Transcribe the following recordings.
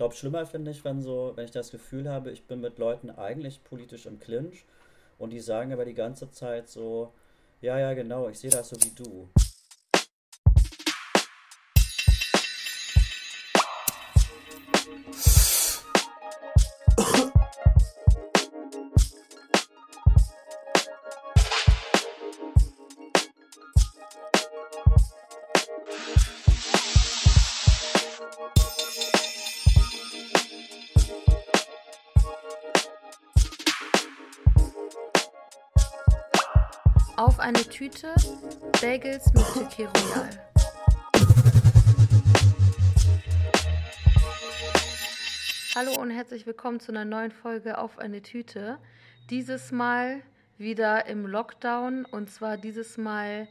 glaube, schlimmer finde ich, wenn so, wenn ich das Gefühl habe, ich bin mit Leuten eigentlich politisch im Clinch und die sagen aber die ganze Zeit so, ja, ja, genau, ich sehe das so wie du. Eine Tüte Bagels mit Tiki Royal. Hallo und herzlich willkommen zu einer neuen Folge auf eine Tüte. Dieses Mal wieder im Lockdown und zwar dieses Mal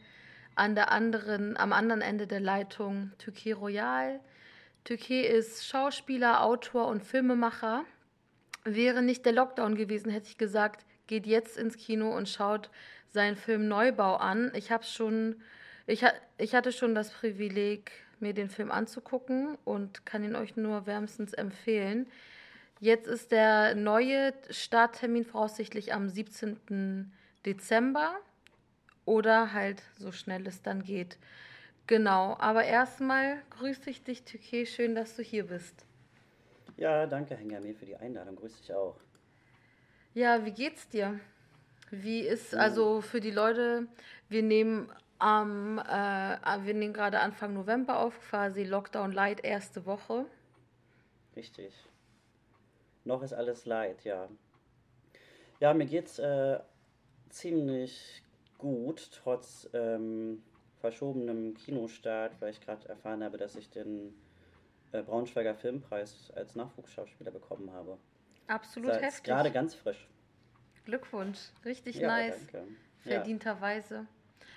an der anderen, am anderen Ende der Leitung Tüke Royal. Tüke ist Schauspieler, Autor und Filmemacher. Wäre nicht der Lockdown gewesen, hätte ich gesagt, geht jetzt ins Kino und schaut seinen Film Neubau an. Ich habe schon, ich, ich hatte schon das Privileg, mir den Film anzugucken und kann ihn euch nur wärmstens empfehlen. Jetzt ist der neue Starttermin voraussichtlich am 17. Dezember oder halt so schnell es dann geht. Genau, aber erstmal grüße ich dich, Tüke. Schön, dass du hier bist. Ja, danke, Hengami, für die Einladung. Grüße dich auch. Ja, wie geht's dir? Wie ist also für die Leute, wir nehmen am, äh, wir nehmen gerade Anfang November auf, quasi Lockdown Light erste Woche. Richtig. Noch ist alles light, ja. Ja, mir geht's äh, ziemlich gut, trotz ähm, verschobenem Kinostart, weil ich gerade erfahren habe, dass ich den äh, Braunschweiger Filmpreis als Nachwuchsschauspieler bekommen habe. Absolut das heftig. Gerade ganz frisch. Glückwunsch, richtig ja, nice. Danke. Verdienterweise. Ja.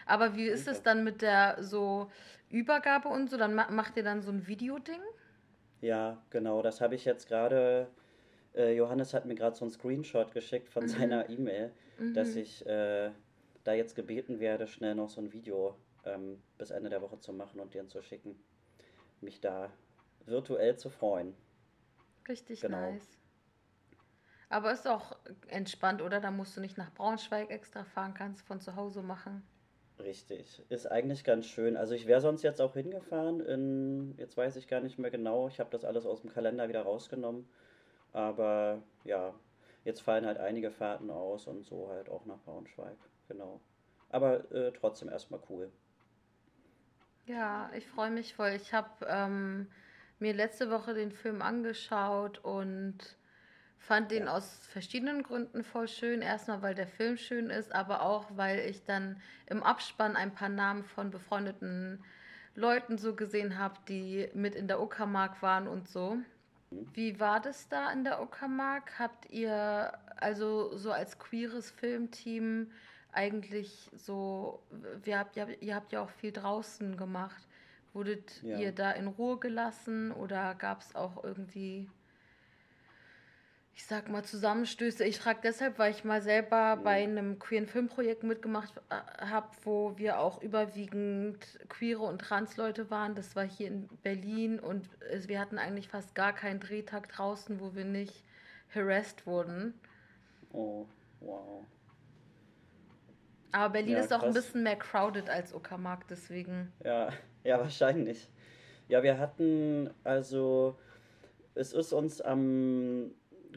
Aber wie ist es dann mit der so Übergabe und so? Dann macht ihr dann so ein Videoding? Ja, genau. Das habe ich jetzt gerade. Äh, Johannes hat mir gerade so einen Screenshot geschickt von mhm. seiner E-Mail, mhm. dass ich äh, da jetzt gebeten werde, schnell noch so ein Video ähm, bis Ende der Woche zu machen und dir zu schicken. Mich da virtuell zu freuen. Richtig genau. nice. Aber ist auch entspannt, oder? Da musst du nicht nach Braunschweig extra fahren, kannst von zu Hause machen. Richtig, ist eigentlich ganz schön. Also ich wäre sonst jetzt auch hingefahren in, jetzt weiß ich gar nicht mehr genau, ich habe das alles aus dem Kalender wieder rausgenommen. Aber ja, jetzt fallen halt einige Fahrten aus und so halt auch nach Braunschweig, genau. Aber äh, trotzdem erstmal cool. Ja, ich freue mich voll. Ich habe ähm, mir letzte Woche den Film angeschaut und Fand den aus verschiedenen Gründen voll schön. Erstmal, weil der Film schön ist, aber auch, weil ich dann im Abspann ein paar Namen von befreundeten Leuten so gesehen habe, die mit in der Uckermark waren und so. Wie war das da in der Uckermark? Habt ihr also so als queeres Filmteam eigentlich so, ihr habt, ihr habt ja auch viel draußen gemacht. Wurdet ja. ihr da in Ruhe gelassen oder gab es auch irgendwie ich sag mal, Zusammenstöße. Ich frage deshalb, weil ich mal selber bei einem queeren Filmprojekt mitgemacht äh, habe, wo wir auch überwiegend queere und trans Leute waren. Das war hier in Berlin und wir hatten eigentlich fast gar keinen Drehtag draußen, wo wir nicht harassed wurden. Oh, wow. Aber Berlin ja, ist auch ein bisschen mehr crowded als Uckermark, deswegen. Ja, ja, wahrscheinlich. Ja, wir hatten also, es ist uns am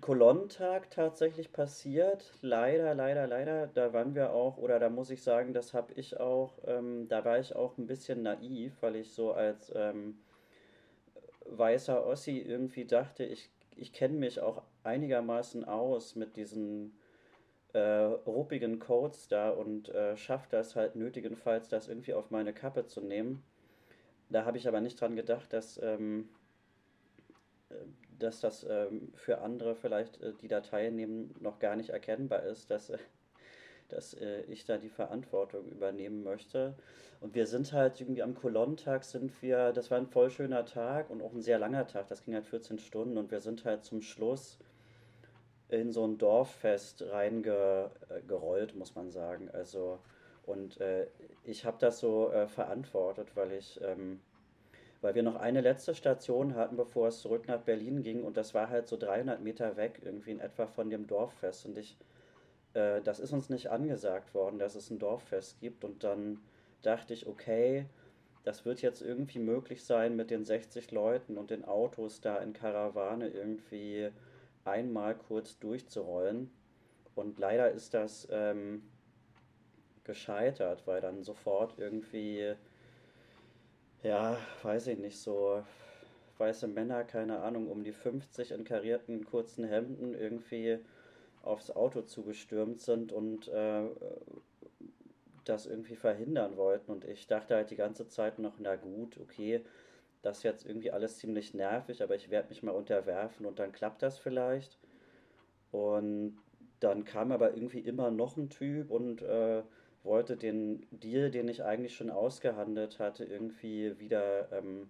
Kolonnentag tatsächlich passiert. Leider, leider, leider. Da waren wir auch, oder da muss ich sagen, das habe ich auch, ähm, da war ich auch ein bisschen naiv, weil ich so als ähm, weißer Ossi irgendwie dachte, ich, ich kenne mich auch einigermaßen aus mit diesen äh, ruppigen Codes da und äh, schaffe das halt nötigenfalls, das irgendwie auf meine Kappe zu nehmen. Da habe ich aber nicht dran gedacht, dass ähm, dass das ähm, für andere vielleicht, äh, die da teilnehmen, noch gar nicht erkennbar ist, dass, äh, dass äh, ich da die Verantwortung übernehmen möchte. Und wir sind halt irgendwie am Kolonnentag sind wir, das war ein voll schöner Tag und auch ein sehr langer Tag, das ging halt 14 Stunden und wir sind halt zum Schluss in so ein Dorffest reingerollt, muss man sagen. Also, und äh, ich habe das so äh, verantwortet, weil ich... Ähm, weil wir noch eine letzte Station hatten, bevor es zurück nach Berlin ging. Und das war halt so 300 Meter weg, irgendwie in etwa von dem Dorffest. Und ich, äh, das ist uns nicht angesagt worden, dass es ein Dorffest gibt. Und dann dachte ich, okay, das wird jetzt irgendwie möglich sein, mit den 60 Leuten und den Autos da in Karawane irgendwie einmal kurz durchzurollen. Und leider ist das ähm, gescheitert, weil dann sofort irgendwie ja, weiß ich nicht, so weiße Männer, keine Ahnung, um die 50 in karierten kurzen Hemden irgendwie aufs Auto zugestürmt sind und äh, das irgendwie verhindern wollten. Und ich dachte halt die ganze Zeit noch, na gut, okay, das ist jetzt irgendwie alles ziemlich nervig, aber ich werde mich mal unterwerfen und dann klappt das vielleicht. Und dann kam aber irgendwie immer noch ein Typ und äh, wollte den Deal, den ich eigentlich schon ausgehandelt hatte, irgendwie wieder, ähm,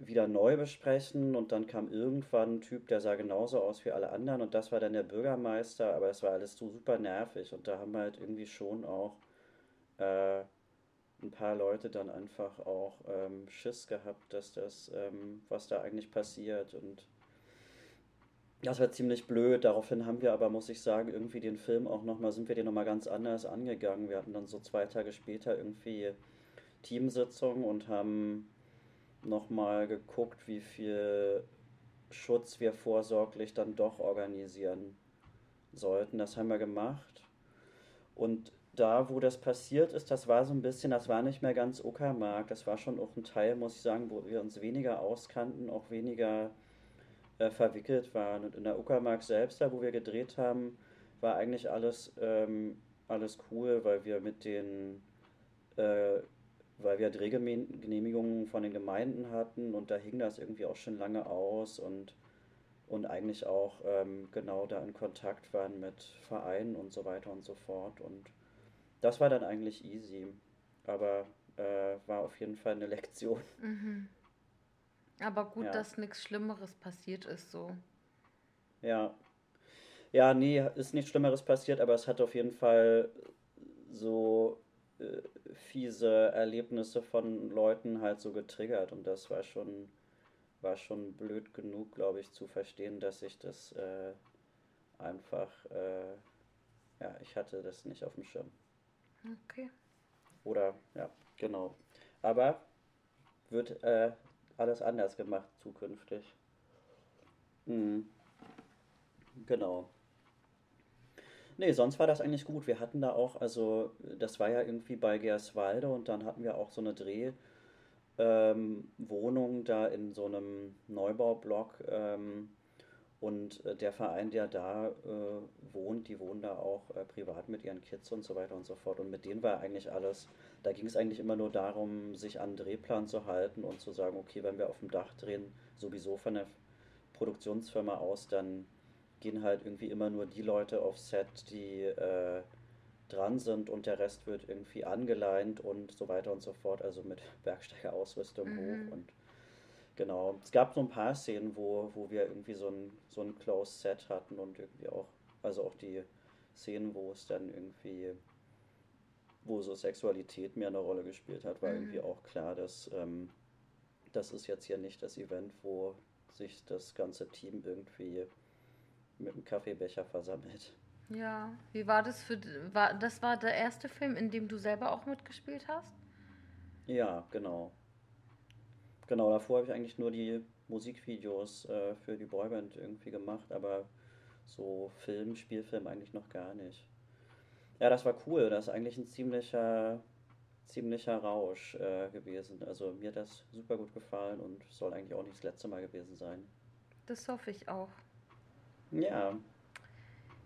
wieder neu besprechen. Und dann kam irgendwann ein Typ, der sah genauso aus wie alle anderen. Und das war dann der Bürgermeister. Aber es war alles so super nervig. Und da haben halt irgendwie schon auch äh, ein paar Leute dann einfach auch ähm, Schiss gehabt, dass das, ähm, was da eigentlich passiert. Und das war ziemlich blöd. Daraufhin haben wir aber, muss ich sagen, irgendwie den Film auch nochmal, sind wir den nochmal ganz anders angegangen. Wir hatten dann so zwei Tage später irgendwie Teamsitzung und haben nochmal geguckt, wie viel Schutz wir vorsorglich dann doch organisieren sollten. Das haben wir gemacht. Und da, wo das passiert ist, das war so ein bisschen, das war nicht mehr ganz Uckermark. Das war schon auch ein Teil, muss ich sagen, wo wir uns weniger auskannten, auch weniger äh, verwickelt waren. Und in der Uckermark selbst, da wo wir gedreht haben, war eigentlich alles, ähm, alles cool, weil wir mit den, äh, weil wir Drehgenehmigungen von den Gemeinden hatten und da hing das irgendwie auch schon lange aus und, und eigentlich auch ähm, genau da in Kontakt waren mit Vereinen und so weiter und so fort. Und das war dann eigentlich easy, aber äh, war auf jeden Fall eine Lektion. Mhm. Aber gut, ja. dass nichts Schlimmeres passiert ist, so. Ja. Ja, nee, ist nichts Schlimmeres passiert, aber es hat auf jeden Fall so äh, fiese Erlebnisse von Leuten halt so getriggert und das war schon, war schon blöd genug, glaube ich, zu verstehen, dass ich das äh, einfach, äh, ja, ich hatte das nicht auf dem Schirm. Okay. Oder, ja, genau. Aber wird äh, alles anders gemacht zukünftig. Mhm. Genau. Nee, sonst war das eigentlich gut. Wir hatten da auch, also das war ja irgendwie bei Gerswalde und dann hatten wir auch so eine Drehwohnung ähm, da in so einem Neubaublock. Ähm, und äh, der Verein, der da äh, wohnt, die wohnen da auch äh, privat mit ihren Kids und so weiter und so fort. Und mit denen war eigentlich alles, da ging es eigentlich immer nur darum, sich an den Drehplan zu halten und zu sagen, okay, wenn wir auf dem Dach drehen, sowieso von der Produktionsfirma aus, dann gehen halt irgendwie immer nur die Leute auf Set, die äh, dran sind und der Rest wird irgendwie angeleint und so weiter und so fort, also mit Bergsteigerausrüstung mhm. hoch und Genau. Es gab so ein paar Szenen, wo, wo wir irgendwie so ein, so ein Close Set hatten und irgendwie auch, also auch die Szenen, wo es dann irgendwie, wo so Sexualität mehr eine Rolle gespielt hat, war mhm. irgendwie auch klar, dass ähm, das ist jetzt hier nicht das Event, wo sich das ganze Team irgendwie mit einem Kaffeebecher versammelt. Ja, wie war das für war das war der erste Film, in dem du selber auch mitgespielt hast? Ja, genau. Genau, davor habe ich eigentlich nur die Musikvideos äh, für die Boyband irgendwie gemacht, aber so Film, Spielfilm eigentlich noch gar nicht. Ja, das war cool. Das ist eigentlich ein ziemlicher, ziemlicher Rausch äh, gewesen. Also mir hat das super gut gefallen und soll eigentlich auch nicht das letzte Mal gewesen sein. Das hoffe ich auch. Ja.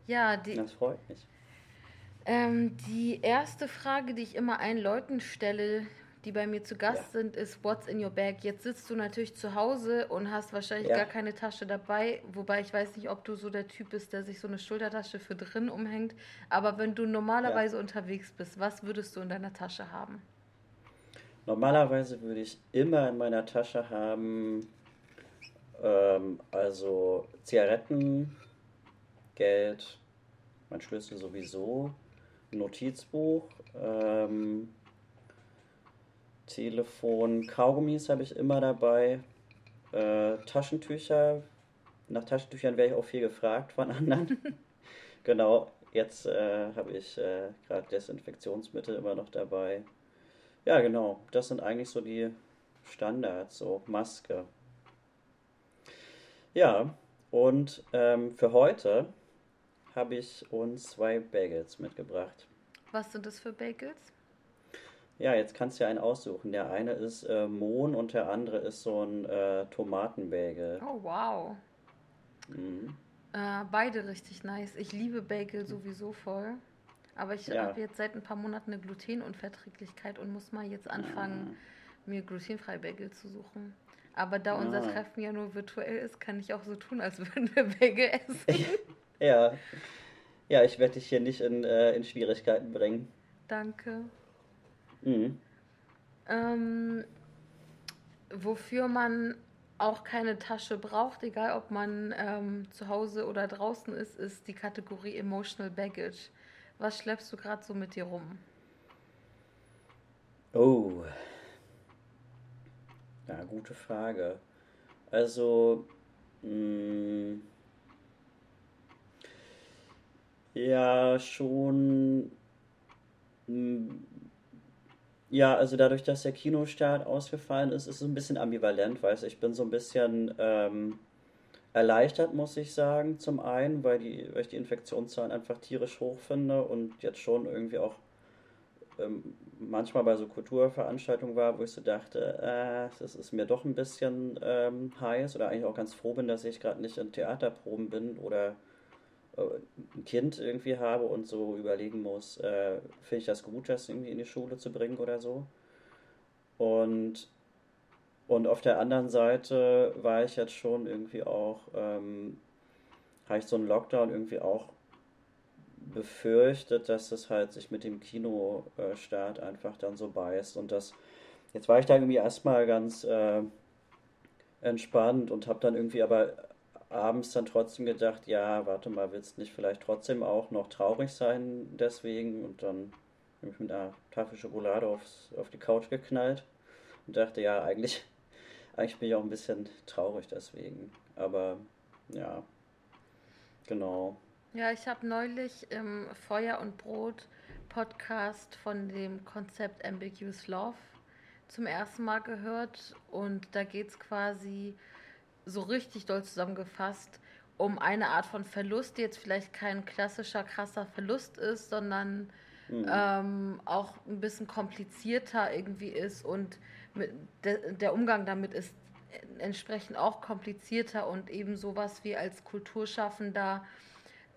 Ja, die. Das freut mich. Ähm, die erste Frage, die ich immer allen Leuten stelle, die bei mir zu Gast ja. sind, ist What's in your bag? Jetzt sitzt du natürlich zu Hause und hast wahrscheinlich ja. gar keine Tasche dabei, wobei ich weiß nicht, ob du so der Typ bist, der sich so eine Schultertasche für drin umhängt. Aber wenn du normalerweise ja. unterwegs bist, was würdest du in deiner Tasche haben? Normalerweise würde ich immer in meiner Tasche haben, ähm, also Zigaretten, Geld, mein Schlüssel sowieso, ein Notizbuch, ähm, Telefon, Kaugummis habe ich immer dabei, äh, Taschentücher. Nach Taschentüchern wäre ich auch viel gefragt von anderen. genau, jetzt äh, habe ich äh, gerade Desinfektionsmittel immer noch dabei. Ja, genau, das sind eigentlich so die Standards, so Maske. Ja, und ähm, für heute habe ich uns zwei Bagels mitgebracht. Was sind das für Bagels? Ja, jetzt kannst du ja einen aussuchen. Der eine ist äh, Mohn und der andere ist so ein äh, Tomatenbagel. Oh, wow. Mhm. Äh, beide richtig nice. Ich liebe Bagel sowieso voll. Aber ich ja. habe jetzt seit ein paar Monaten eine Glutenunverträglichkeit und muss mal jetzt anfangen, ah. mir glutenfreie Bagel zu suchen. Aber da unser ah. Treffen ja nur virtuell ist, kann ich auch so tun, als würden wir Bagel essen. ja. Ja, ich werde dich hier nicht in, äh, in Schwierigkeiten bringen. Danke. Mhm. Ähm, wofür man auch keine Tasche braucht, egal ob man ähm, zu Hause oder draußen ist, ist die Kategorie Emotional Baggage. Was schleppst du gerade so mit dir rum? Oh. Ja, gute Frage. Also, mh, mm, ja, schon. Mh, mm, ja, also dadurch, dass der Kinostart ausgefallen ist, ist es ein bisschen ambivalent, weil ich bin so ein bisschen ähm, erleichtert, muss ich sagen, zum einen, weil, die, weil ich die Infektionszahlen einfach tierisch hoch finde und jetzt schon irgendwie auch ähm, manchmal bei so Kulturveranstaltungen war, wo ich so dachte, äh, das ist mir doch ein bisschen ähm, heiß oder eigentlich auch ganz froh bin, dass ich gerade nicht in Theaterproben bin oder ein Kind irgendwie habe und so überlegen muss, äh, finde ich das gut, das irgendwie in die Schule zu bringen oder so. Und, und auf der anderen Seite war ich jetzt schon irgendwie auch, ähm, habe ich so einen Lockdown irgendwie auch befürchtet, dass es halt sich mit dem Kinostart einfach dann so beißt und das, jetzt war ich da irgendwie erstmal ganz äh, entspannt und habe dann irgendwie aber abends dann trotzdem gedacht, ja, warte mal, willst du nicht vielleicht trotzdem auch noch traurig sein deswegen? Und dann habe ich mit einer Tafel Schokolade aufs, auf die Couch geknallt und dachte, ja, eigentlich, eigentlich bin ich auch ein bisschen traurig deswegen. Aber ja, genau. Ja, ich habe neulich im Feuer und Brot Podcast von dem Konzept Ambiguous Love zum ersten Mal gehört und da geht es quasi so richtig doll zusammengefasst um eine Art von Verlust, die jetzt vielleicht kein klassischer krasser Verlust ist, sondern mhm. ähm, auch ein bisschen komplizierter irgendwie ist und de der Umgang damit ist entsprechend auch komplizierter und eben sowas wie als Kulturschaffender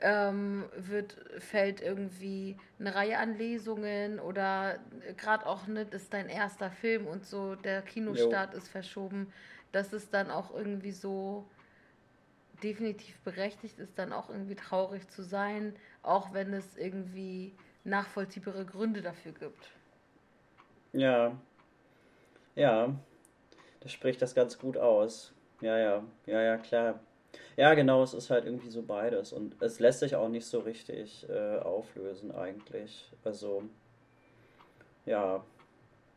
ähm, wird, fällt irgendwie eine Reihe an Lesungen oder gerade auch, ne, das ist dein erster Film und so, der Kinostart jo. ist verschoben dass es dann auch irgendwie so definitiv berechtigt ist, dann auch irgendwie traurig zu sein, auch wenn es irgendwie nachvollziehbare Gründe dafür gibt. Ja. Ja. Das spricht das ganz gut aus. Ja, ja. Ja, ja, klar. Ja, genau, es ist halt irgendwie so beides. Und es lässt sich auch nicht so richtig äh, auflösen eigentlich. Also, ja.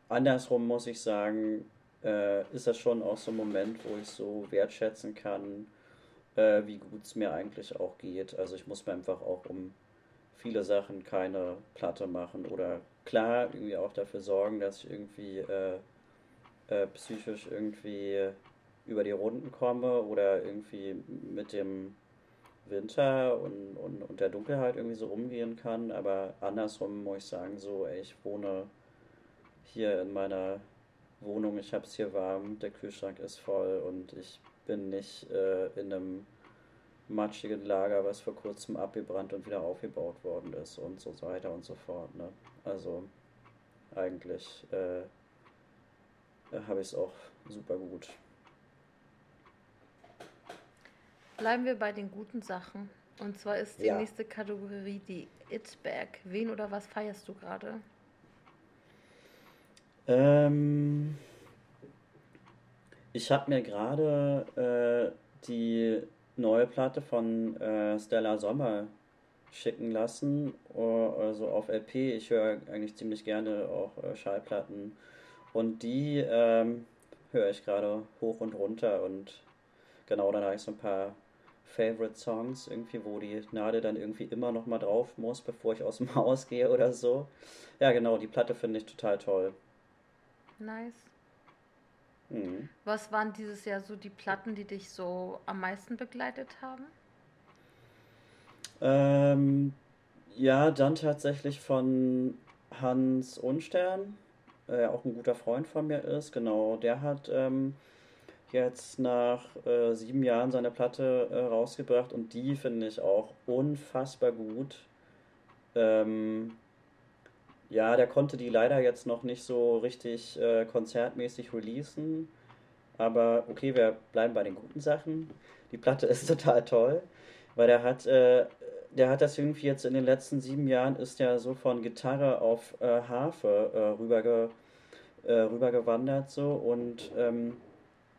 Andersrum muss ich sagen, äh, ist das schon auch so ein Moment, wo ich so wertschätzen kann, äh, wie gut es mir eigentlich auch geht. Also ich muss mir einfach auch um viele Sachen keine Platte machen oder klar irgendwie auch dafür sorgen, dass ich irgendwie äh, äh psychisch irgendwie über die Runden komme oder irgendwie mit dem Winter und, und, und der Dunkelheit irgendwie so umgehen kann. Aber andersrum muss ich sagen, so, ey, ich wohne hier in meiner Wohnung, ich habe es hier warm, der Kühlschrank ist voll und ich bin nicht äh, in einem matschigen Lager, was vor kurzem abgebrannt und wieder aufgebaut worden ist und so weiter und so fort. Ne? Also eigentlich äh, habe ich es auch super gut. Bleiben wir bei den guten Sachen. Und zwar ist die ja. nächste Kategorie die It-Bag. Wen oder was feierst du gerade? Ähm, ich habe mir gerade äh, die neue Platte von äh, Stella Sommer schicken lassen, also auf LP. Ich höre eigentlich ziemlich gerne auch äh, Schallplatten Und die ähm, höre ich gerade hoch und runter und genau, dann habe ich so ein paar Favorite Songs irgendwie, wo die Nadel dann irgendwie immer noch mal drauf muss, bevor ich aus dem Haus gehe oder so. Ja, genau, die Platte finde ich total toll. Nice. Mhm. Was waren dieses Jahr so die Platten, die dich so am meisten begleitet haben? Ähm, ja, dann tatsächlich von Hans Unstern, äh, auch ein guter Freund von mir ist. Genau, der hat ähm, jetzt nach äh, sieben Jahren seine Platte äh, rausgebracht und die finde ich auch unfassbar gut. Ähm, ja, der konnte die leider jetzt noch nicht so richtig äh, konzertmäßig releasen. Aber okay, wir bleiben bei den guten Sachen. Die Platte ist total toll, weil der hat, äh, der hat das irgendwie jetzt in den letzten sieben Jahren ist der so von Gitarre auf äh, Harfe äh, rüberge, äh, rübergewandert so und ähm,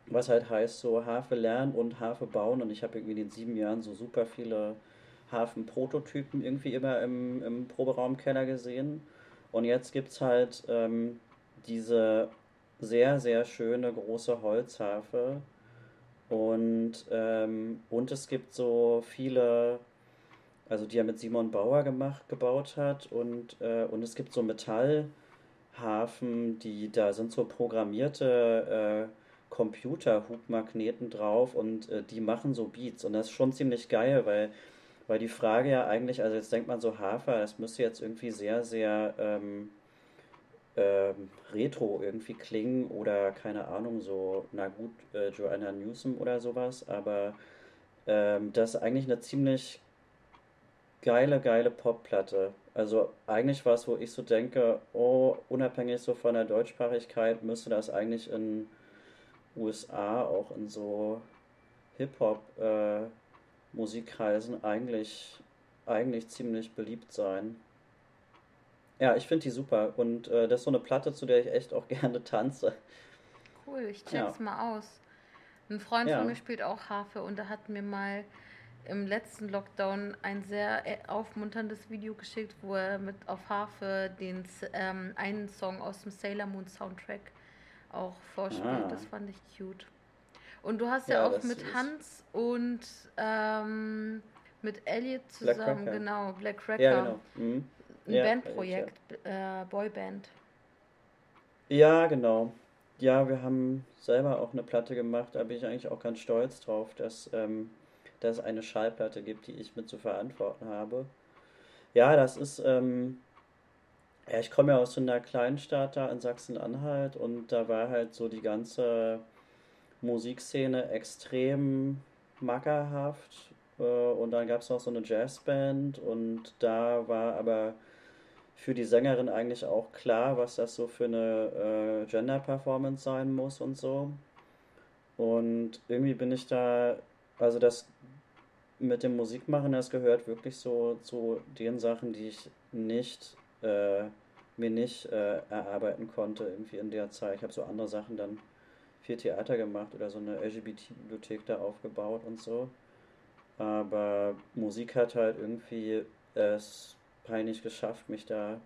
was halt heißt so Harfe lernen und Harfe bauen und ich habe irgendwie in den sieben Jahren so super viele Harfen-Prototypen irgendwie immer im, im Proberaumkeller gesehen und jetzt gibt es halt ähm, diese sehr, sehr schöne große Holzharfe. Und, ähm, und es gibt so viele, also die er mit Simon Bauer gemacht, gebaut hat. Und, äh, und es gibt so Metallhafen, die da sind so programmierte äh, Computer-Hubmagneten drauf und äh, die machen so Beats. Und das ist schon ziemlich geil, weil weil die Frage ja eigentlich, also jetzt denkt man so Hafer, es müsste jetzt irgendwie sehr, sehr ähm, ähm, retro irgendwie klingen oder keine Ahnung, so, na gut, äh, Joanna Newsom oder sowas, aber ähm, das ist eigentlich eine ziemlich geile, geile Popplatte. Also eigentlich was, wo ich so denke, oh, unabhängig so von der Deutschsprachigkeit müsste das eigentlich in USA auch in so Hip-Hop äh, Musikkreisen eigentlich, eigentlich ziemlich beliebt sein. Ja, ich finde die super und äh, das ist so eine Platte, zu der ich echt auch gerne tanze. Cool, ich check's ja. mal aus. Ein Freund ja. von mir spielt auch Harfe und er hat mir mal im letzten Lockdown ein sehr äh, aufmunterndes Video geschickt, wo er mit auf Harfe den ähm, einen Song aus dem Sailor Moon Soundtrack auch vorspielt. Ah. Das fand ich cute. Und du hast ja, ja auch mit Hans und ähm, mit Elliot zusammen, Black genau, Black Cracker, ja, genau. mhm. ein ja, Bandprojekt, ja. äh, Boyband. Ja, genau. Ja, wir haben selber auch eine Platte gemacht, da bin ich eigentlich auch ganz stolz drauf, dass, ähm, dass es eine Schallplatte gibt, die ich mit zu verantworten habe. Ja, das ist, ähm, ja, ich komme ja aus so einer Kleinstadt da in Sachsen-Anhalt und da war halt so die ganze Musikszene extrem mackerhaft. Äh, und dann gab es noch so eine Jazzband und da war aber für die Sängerin eigentlich auch klar, was das so für eine äh, Gender-Performance sein muss und so. Und irgendwie bin ich da, also das mit dem Musikmachen, das gehört wirklich so zu den Sachen, die ich nicht, äh, mir nicht äh, erarbeiten konnte irgendwie in der Zeit. Ich habe so andere Sachen dann viel Theater gemacht oder so eine LGBT-Bibliothek da aufgebaut und so. Aber Musik hat halt irgendwie es peinlich geschafft, mich da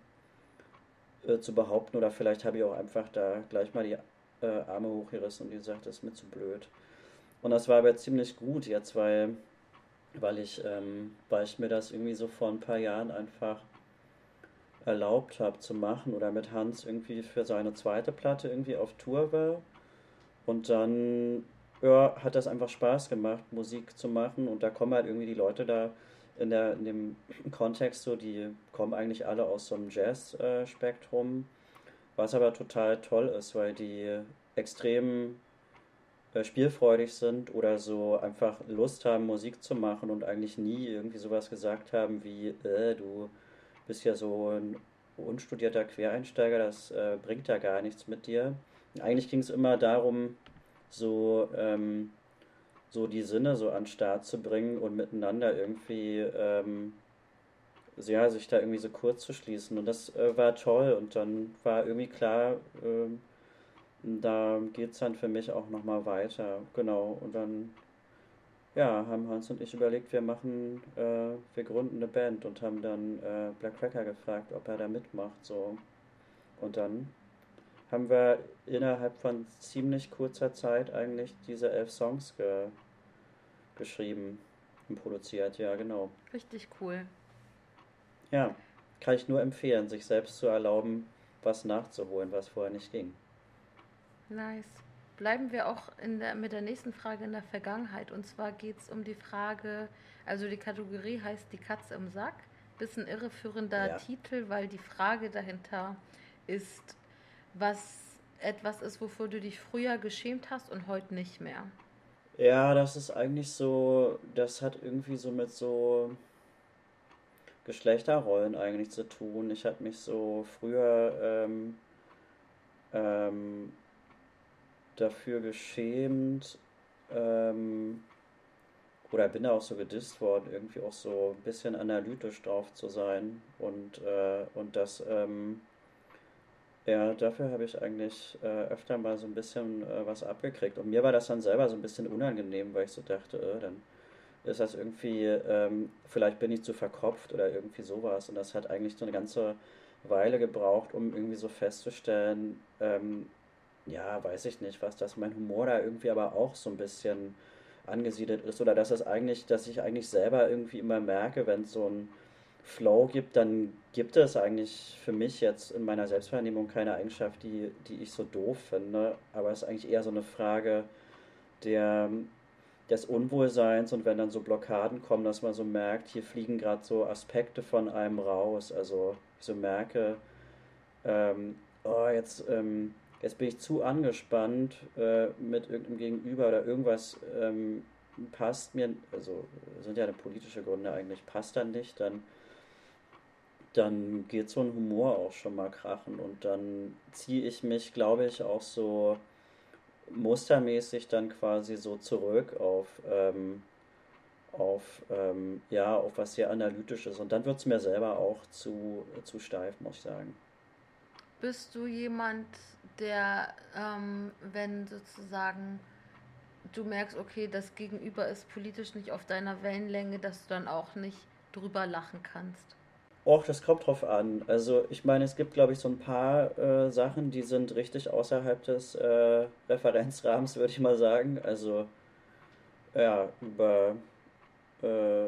äh, zu behaupten. Oder vielleicht habe ich auch einfach da gleich mal die äh, Arme hochgerissen und gesagt, das ist mir zu blöd. Und das war aber ziemlich gut jetzt, weil, weil, ich, ähm, weil ich mir das irgendwie so vor ein paar Jahren einfach erlaubt habe zu machen oder mit Hans irgendwie für seine zweite Platte irgendwie auf Tour war und dann ja, hat das einfach Spaß gemacht, Musik zu machen. Und da kommen halt irgendwie die Leute da in, der, in dem Kontext so, die kommen eigentlich alle aus so einem Jazz-Spektrum. Was aber total toll ist, weil die extrem äh, spielfreudig sind oder so einfach Lust haben, Musik zu machen und eigentlich nie irgendwie sowas gesagt haben wie, äh, du bist ja so ein unstudierter Quereinsteiger, das äh, bringt ja gar nichts mit dir. Eigentlich ging es immer darum, so, ähm, so die Sinne so an den Start zu bringen und miteinander irgendwie, ähm, ja, sich da irgendwie so kurz zu schließen. Und das äh, war toll und dann war irgendwie klar, ähm, da geht es dann für mich auch nochmal weiter. Genau. Und dann, ja, haben Hans und ich überlegt, wir machen, äh, wir gründen eine Band und haben dann äh, Black Cracker gefragt, ob er da mitmacht. So. Und dann haben wir innerhalb von ziemlich kurzer Zeit eigentlich diese elf Songs ge geschrieben und produziert, ja, genau. Richtig cool. Ja, kann ich nur empfehlen, sich selbst zu erlauben, was nachzuholen, was vorher nicht ging. Nice. Bleiben wir auch in der, mit der nächsten Frage in der Vergangenheit. Und zwar geht es um die Frage, also die Kategorie heißt Die Katze im Sack. Bisschen irreführender ja. Titel, weil die Frage dahinter ist, was etwas ist, wofür du dich früher geschämt hast und heute nicht mehr. Ja, das ist eigentlich so, das hat irgendwie so mit so Geschlechterrollen eigentlich zu tun. Ich habe mich so früher ähm, ähm, dafür geschämt ähm, oder bin da auch so gedisst worden, irgendwie auch so ein bisschen analytisch drauf zu sein und, äh, und das ähm, ja, dafür habe ich eigentlich äh, öfter mal so ein bisschen äh, was abgekriegt. Und mir war das dann selber so ein bisschen unangenehm, weil ich so dachte, äh, dann ist das irgendwie, ähm, vielleicht bin ich zu verkopft oder irgendwie sowas. Und das hat eigentlich so eine ganze Weile gebraucht, um irgendwie so festzustellen, ähm, ja, weiß ich nicht, was das mein Humor da irgendwie aber auch so ein bisschen angesiedelt ist. Oder dass das eigentlich, dass ich eigentlich selber irgendwie immer merke, wenn so ein Flow gibt, dann gibt es eigentlich für mich jetzt in meiner Selbstwahrnehmung keine Eigenschaft, die, die ich so doof finde. Aber es ist eigentlich eher so eine Frage der, des Unwohlseins und wenn dann so Blockaden kommen, dass man so merkt, hier fliegen gerade so Aspekte von einem raus. Also ich so merke, ähm, oh, jetzt, ähm, jetzt bin ich zu angespannt äh, mit irgendeinem Gegenüber oder irgendwas ähm, passt mir, also sind ja politische Gründe eigentlich, passt dann nicht, dann dann geht so ein Humor auch schon mal krachen und dann ziehe ich mich, glaube ich, auch so mustermäßig dann quasi so zurück auf, ähm, auf, ähm, ja, auf was sehr analytisches und dann wird es mir selber auch zu, zu steif, muss ich sagen. Bist du jemand, der, ähm, wenn sozusagen du merkst, okay, das Gegenüber ist politisch nicht auf deiner Wellenlänge, dass du dann auch nicht drüber lachen kannst? Och, das kommt drauf an. Also ich meine, es gibt, glaube ich, so ein paar äh, Sachen, die sind richtig außerhalb des äh, Referenzrahmens, würde ich mal sagen. Also ja, über äh,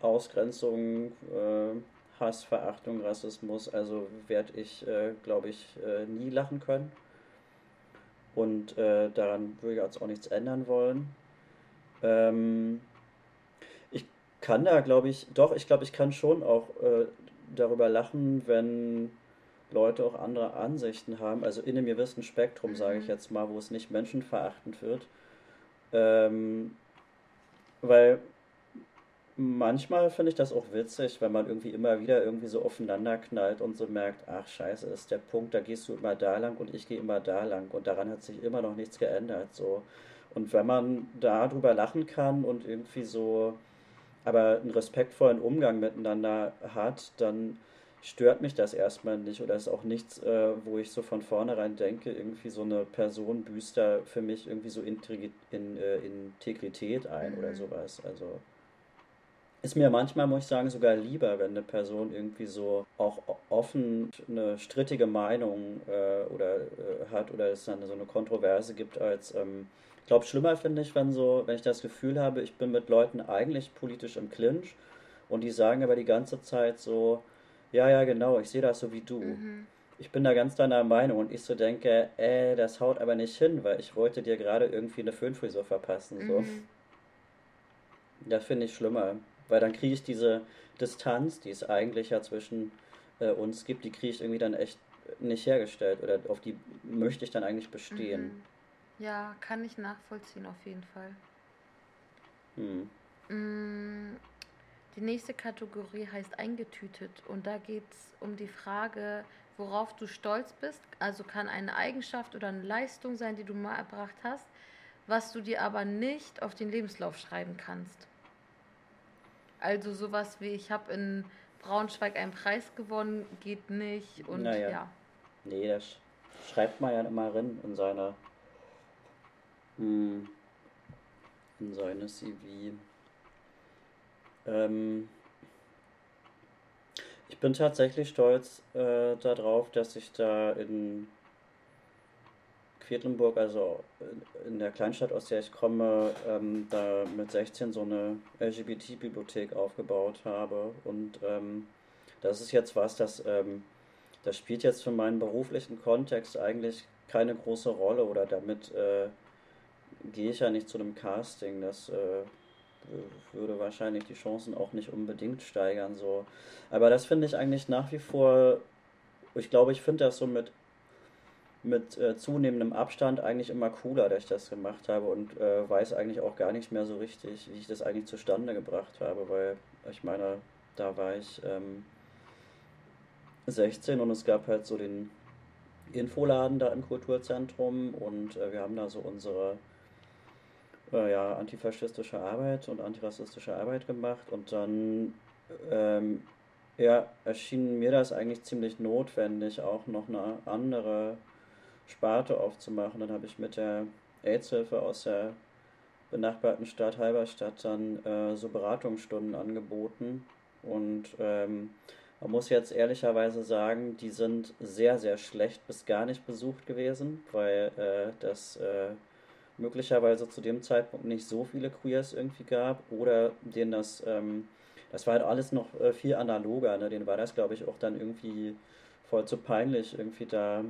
Ausgrenzung, äh, Hass, Verachtung, Rassismus, also werde ich, äh, glaube ich, äh, nie lachen können. Und daran würde ich jetzt auch nichts ändern wollen. Ähm, kann da, glaube ich, doch, ich glaube, ich kann schon auch äh, darüber lachen, wenn Leute auch andere Ansichten haben. Also in einem gewissen Spektrum, sage ich mhm. jetzt mal, wo es nicht menschenverachtend wird. Ähm, weil manchmal finde ich das auch witzig, wenn man irgendwie immer wieder irgendwie so aufeinander knallt und so merkt, ach scheiße, ist der Punkt, da gehst du immer da lang und ich gehe immer da lang und daran hat sich immer noch nichts geändert. So. Und wenn man da drüber lachen kann und irgendwie so aber einen respektvollen Umgang miteinander hat, dann stört mich das erstmal nicht oder ist auch nichts, äh, wo ich so von vornherein denke, irgendwie so eine Person büßt da für mich irgendwie so Intrig in, äh, Integrität ein mhm. oder sowas. Also ist mir manchmal, muss ich sagen, sogar lieber, wenn eine Person irgendwie so auch offen eine strittige Meinung äh, oder äh, hat oder es dann so eine Kontroverse gibt, als ähm, glaube, schlimmer finde ich, wenn so, wenn ich das Gefühl habe, ich bin mit Leuten eigentlich politisch im Clinch und die sagen aber die ganze Zeit so, ja, ja, genau, ich sehe das so wie du. Mhm. Ich bin da ganz deiner Meinung und ich so denke, äh, das haut aber nicht hin, weil ich wollte dir gerade irgendwie eine Föhnfrisur verpassen. So. Mhm. Das finde ich schlimmer, weil dann kriege ich diese Distanz, die es eigentlich ja zwischen äh, uns gibt, die kriege ich irgendwie dann echt nicht hergestellt oder auf die möchte ich dann eigentlich bestehen. Mhm. Ja, kann ich nachvollziehen auf jeden Fall. Hm. Mm, die nächste Kategorie heißt eingetütet und da geht es um die Frage, worauf du stolz bist. Also kann eine Eigenschaft oder eine Leistung sein, die du mal erbracht hast, was du dir aber nicht auf den Lebenslauf schreiben kannst. Also sowas wie ich habe in Braunschweig einen Preis gewonnen, geht nicht und naja. ja. Nee, das schreibt man ja immer rein in seiner hm. in seine CV. Ähm, ich bin tatsächlich stolz äh, darauf, dass ich da in Quedlinburg, also in der Kleinstadt, aus der ich komme, ähm, da mit 16 so eine LGBT-Bibliothek aufgebaut habe. Und ähm, das ist jetzt was, das, ähm, das spielt jetzt für meinen beruflichen Kontext eigentlich keine große Rolle oder damit äh, gehe ich ja nicht zu einem Casting. Das äh, würde wahrscheinlich die Chancen auch nicht unbedingt steigern. So. Aber das finde ich eigentlich nach wie vor, ich glaube, ich finde das so mit, mit äh, zunehmendem Abstand eigentlich immer cooler, dass ich das gemacht habe und äh, weiß eigentlich auch gar nicht mehr so richtig, wie ich das eigentlich zustande gebracht habe, weil ich meine, da war ich ähm, 16 und es gab halt so den Infoladen da im Kulturzentrum und äh, wir haben da so unsere äh, ja, antifaschistische Arbeit und antirassistische Arbeit gemacht und dann ähm, ja, erschien mir das eigentlich ziemlich notwendig, auch noch eine andere Sparte aufzumachen. Dann habe ich mit der AIDS-Hilfe aus der benachbarten Stadt Halberstadt dann äh, so Beratungsstunden angeboten und ähm, man muss jetzt ehrlicherweise sagen, die sind sehr, sehr schlecht bis gar nicht besucht gewesen, weil äh, das äh, möglicherweise zu dem Zeitpunkt nicht so viele Queers irgendwie gab oder denen das, ähm, das war halt alles noch äh, viel analoger, ne? denen war das, glaube ich, auch dann irgendwie voll zu peinlich, irgendwie da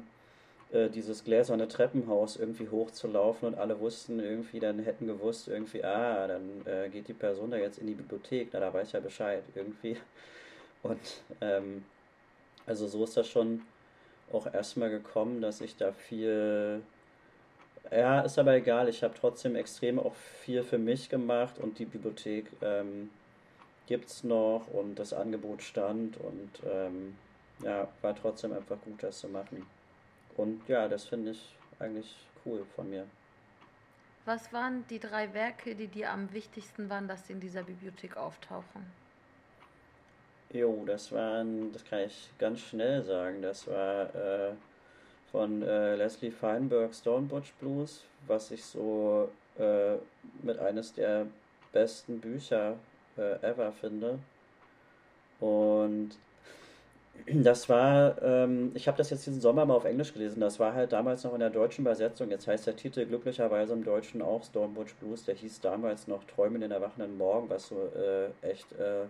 äh, dieses gläserne Treppenhaus irgendwie hochzulaufen und alle wussten irgendwie, dann hätten gewusst irgendwie, ah, dann äh, geht die Person da jetzt in die Bibliothek, na, da weiß ja Bescheid irgendwie. Und ähm, also so ist das schon auch erstmal gekommen, dass ich da viel ja, ist aber egal. Ich habe trotzdem extrem auch viel für mich gemacht und die Bibliothek ähm, gibt es noch und das Angebot stand und ähm, ja, war trotzdem einfach gut, das zu machen. Und ja, das finde ich eigentlich cool von mir. Was waren die drei Werke, die dir am wichtigsten waren, dass sie in dieser Bibliothek auftauchen? Jo, das waren, das kann ich ganz schnell sagen, das war äh, von äh, Leslie Feinberg Stonebutch Blues, was ich so äh, mit eines der besten Bücher äh, ever finde. Und das war, ähm, ich habe das jetzt diesen Sommer mal auf Englisch gelesen, das war halt damals noch in der deutschen Übersetzung. Jetzt heißt der Titel glücklicherweise im Deutschen auch Stonebutch Blues. Der hieß damals noch Träumen in erwachenden Morgen, was so äh, echt äh,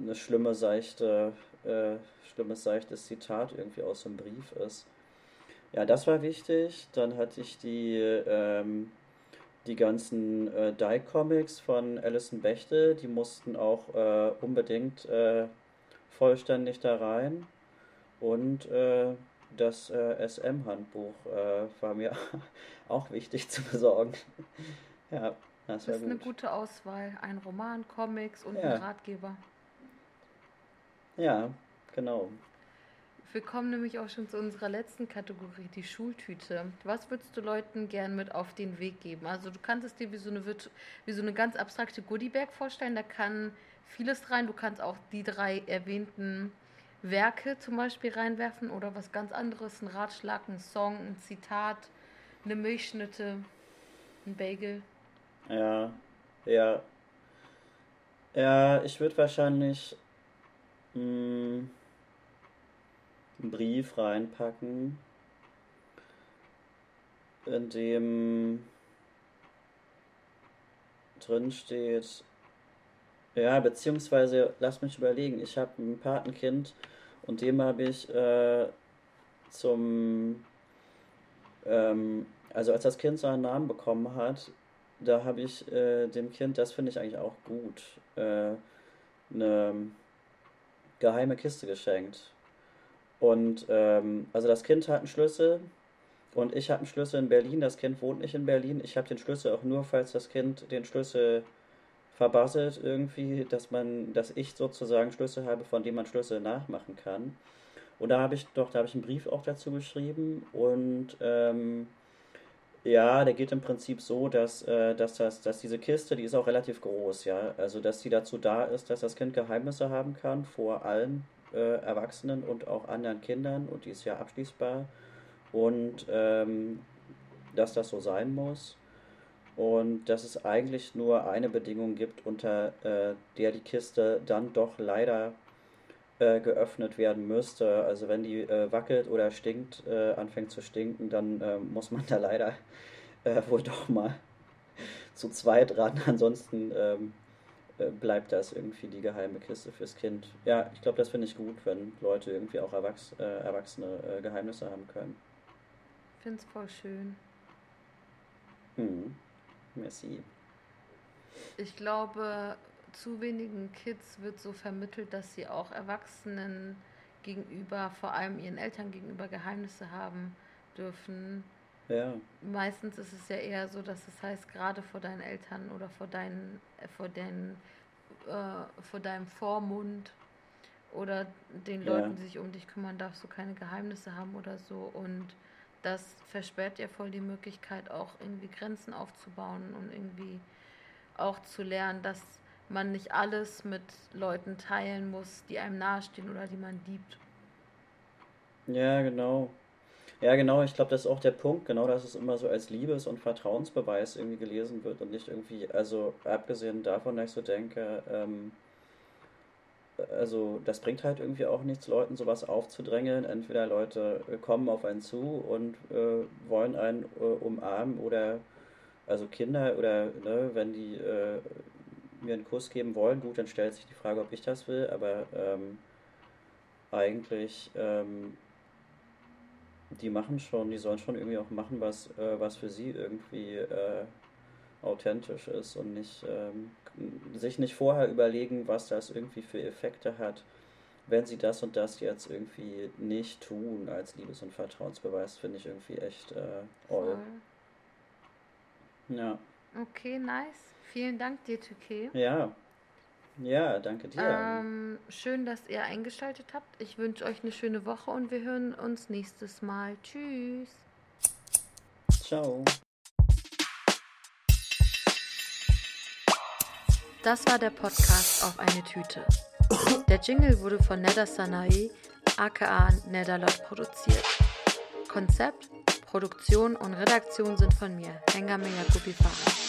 eine schlimme, seichte, äh, schlimmes, seichtes Zitat irgendwie aus dem Brief ist. Ja, das war wichtig. Dann hatte ich die, ähm, die ganzen äh, Die-Comics von Alison Bechtel, die mussten auch äh, unbedingt äh, vollständig da rein. Und äh, das äh, SM-Handbuch äh, war mir auch wichtig zu besorgen. ja, das war Das ist gut. eine gute Auswahl. Ein Roman, Comics und ja. ein Ratgeber. Ja, genau. Wir kommen nämlich auch schon zu unserer letzten Kategorie, die Schultüte. Was würdest du Leuten gern mit auf den Weg geben? Also du kannst es dir wie so eine, wie so eine ganz abstrakte Goodiebag vorstellen. Da kann vieles rein. Du kannst auch die drei erwähnten Werke zum Beispiel reinwerfen oder was ganz anderes. Ein Ratschlag, ein Song, ein Zitat, eine Milchschnitte, ein Bagel. Ja, ja. Ja, ich würde wahrscheinlich... Mh, hm, einen Brief reinpacken, in dem drin steht, ja, beziehungsweise, lass mich überlegen, ich habe ein Patenkind und dem habe ich äh, zum, ähm, also als das Kind seinen Namen bekommen hat, da habe ich äh, dem Kind, das finde ich eigentlich auch gut, äh, eine geheime Kiste geschenkt. Und ähm, also das Kind hat einen Schlüssel und ich habe einen Schlüssel in Berlin. Das Kind wohnt nicht in Berlin. Ich habe den Schlüssel auch nur, falls das Kind den Schlüssel verbasselt irgendwie, dass man, dass ich sozusagen Schlüssel habe, von dem man Schlüssel nachmachen kann. Und da habe ich doch, da habe ich einen Brief auch dazu geschrieben und ähm, ja, der geht im Prinzip so, dass, äh, dass, das, dass diese Kiste, die ist auch relativ groß, ja. Also dass sie dazu da ist, dass das Kind Geheimnisse haben kann vor allen äh, Erwachsenen und auch anderen Kindern und die ist ja abschließbar und ähm, dass das so sein muss und dass es eigentlich nur eine Bedingung gibt, unter äh, der die Kiste dann doch leider äh, geöffnet werden müsste. Also wenn die äh, wackelt oder stinkt, äh, anfängt zu stinken, dann äh, muss man da leider wohl doch mal zu zweit ran. Ansonsten ähm, äh, bleibt das irgendwie die geheime Kiste fürs Kind. Ja, ich glaube, das finde ich gut, wenn Leute irgendwie auch Erwachs Erwachsene Geheimnisse haben können. Ich finde es voll schön. Hm. Merci. Ich glaube, zu wenigen Kids wird so vermittelt, dass sie auch Erwachsenen gegenüber, vor allem ihren Eltern gegenüber Geheimnisse haben dürfen. Ja. Meistens ist es ja eher so, dass es heißt, gerade vor deinen Eltern oder vor deinen, äh, vor deinen, äh, vor deinem Vormund oder den Leuten, ja. die sich um dich kümmern, darfst du keine Geheimnisse haben oder so. Und das versperrt dir voll die Möglichkeit, auch irgendwie Grenzen aufzubauen und irgendwie auch zu lernen, dass man nicht alles mit Leuten teilen muss, die einem nahestehen oder die man liebt. Ja, genau. Ja, genau, ich glaube, das ist auch der Punkt, genau, dass es immer so als Liebes- und Vertrauensbeweis irgendwie gelesen wird und nicht irgendwie, also abgesehen davon, dass ich so denke, ähm, also das bringt halt irgendwie auch nichts, Leuten sowas aufzudrängeln. Entweder Leute äh, kommen auf einen zu und äh, wollen einen äh, umarmen oder also Kinder oder ne, wenn die äh, mir einen Kuss geben wollen, gut, dann stellt sich die Frage, ob ich das will, aber ähm, eigentlich, ähm, die machen schon, die sollen schon irgendwie auch machen, was, äh, was für sie irgendwie äh, authentisch ist und nicht ähm, sich nicht vorher überlegen, was das irgendwie für Effekte hat, wenn sie das und das jetzt irgendwie nicht tun als Liebes- und Vertrauensbeweis, finde ich irgendwie echt äh, all. Ja. Okay, nice. Vielen Dank dir, Tüke. Ja. Ja, danke dir. Ähm, schön, dass ihr eingeschaltet habt. Ich wünsche euch eine schöne Woche und wir hören uns nächstes Mal. Tschüss. Ciao. Das war der Podcast auf eine Tüte. Der Jingle wurde von Neda Sanae, aka Nedalot, produziert. Konzept, Produktion und Redaktion sind von mir, Hengame Yakubi Farah.